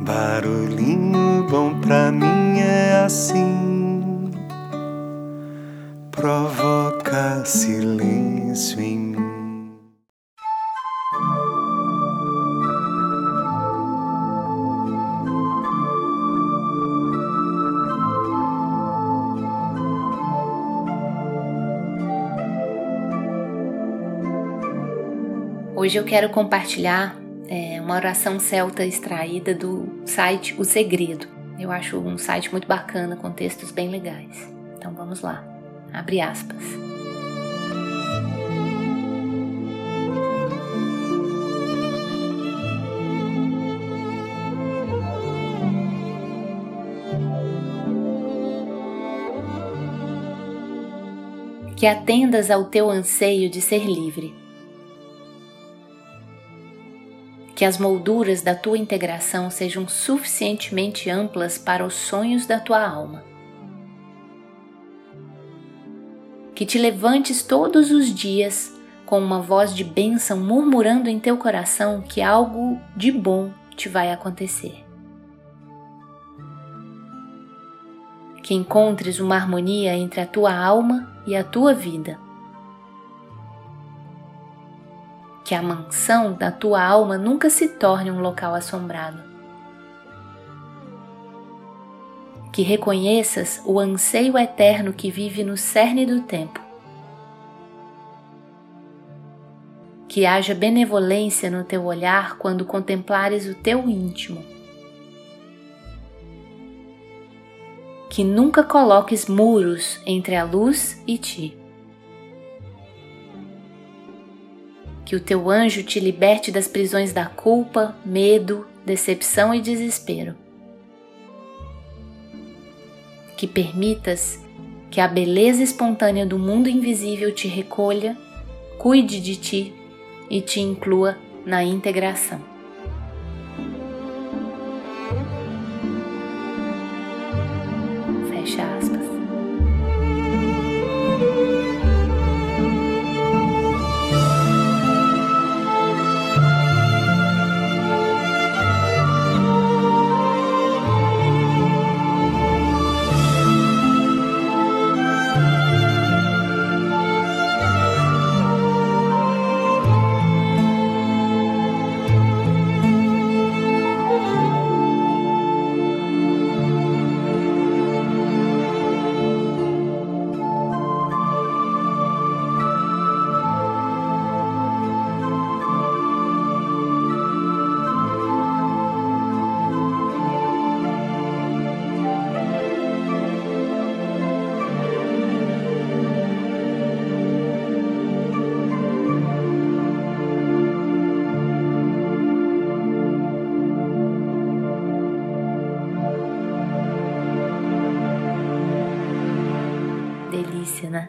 Barulhinho bom pra mim é assim, provoca silêncio em mim. Hoje eu quero compartilhar é, uma oração celta extraída do site O Segredo. Eu acho um site muito bacana, com textos bem legais. Então vamos lá. Abre aspas. Que atendas ao teu anseio de ser livre que as molduras da tua integração sejam suficientemente amplas para os sonhos da tua alma. Que te levantes todos os dias com uma voz de bênção murmurando em teu coração que algo de bom te vai acontecer. Que encontres uma harmonia entre a tua alma e a tua vida que a mansão da tua alma nunca se torne um local assombrado. Que reconheças o anseio eterno que vive no cerne do tempo. Que haja benevolência no teu olhar quando contemplares o teu íntimo. Que nunca coloques muros entre a luz e ti. Que o teu anjo te liberte das prisões da culpa, medo, decepção e desespero. Que permitas que a beleza espontânea do mundo invisível te recolha, cuide de ti e te inclua na integração. Fecha aspas. 呢？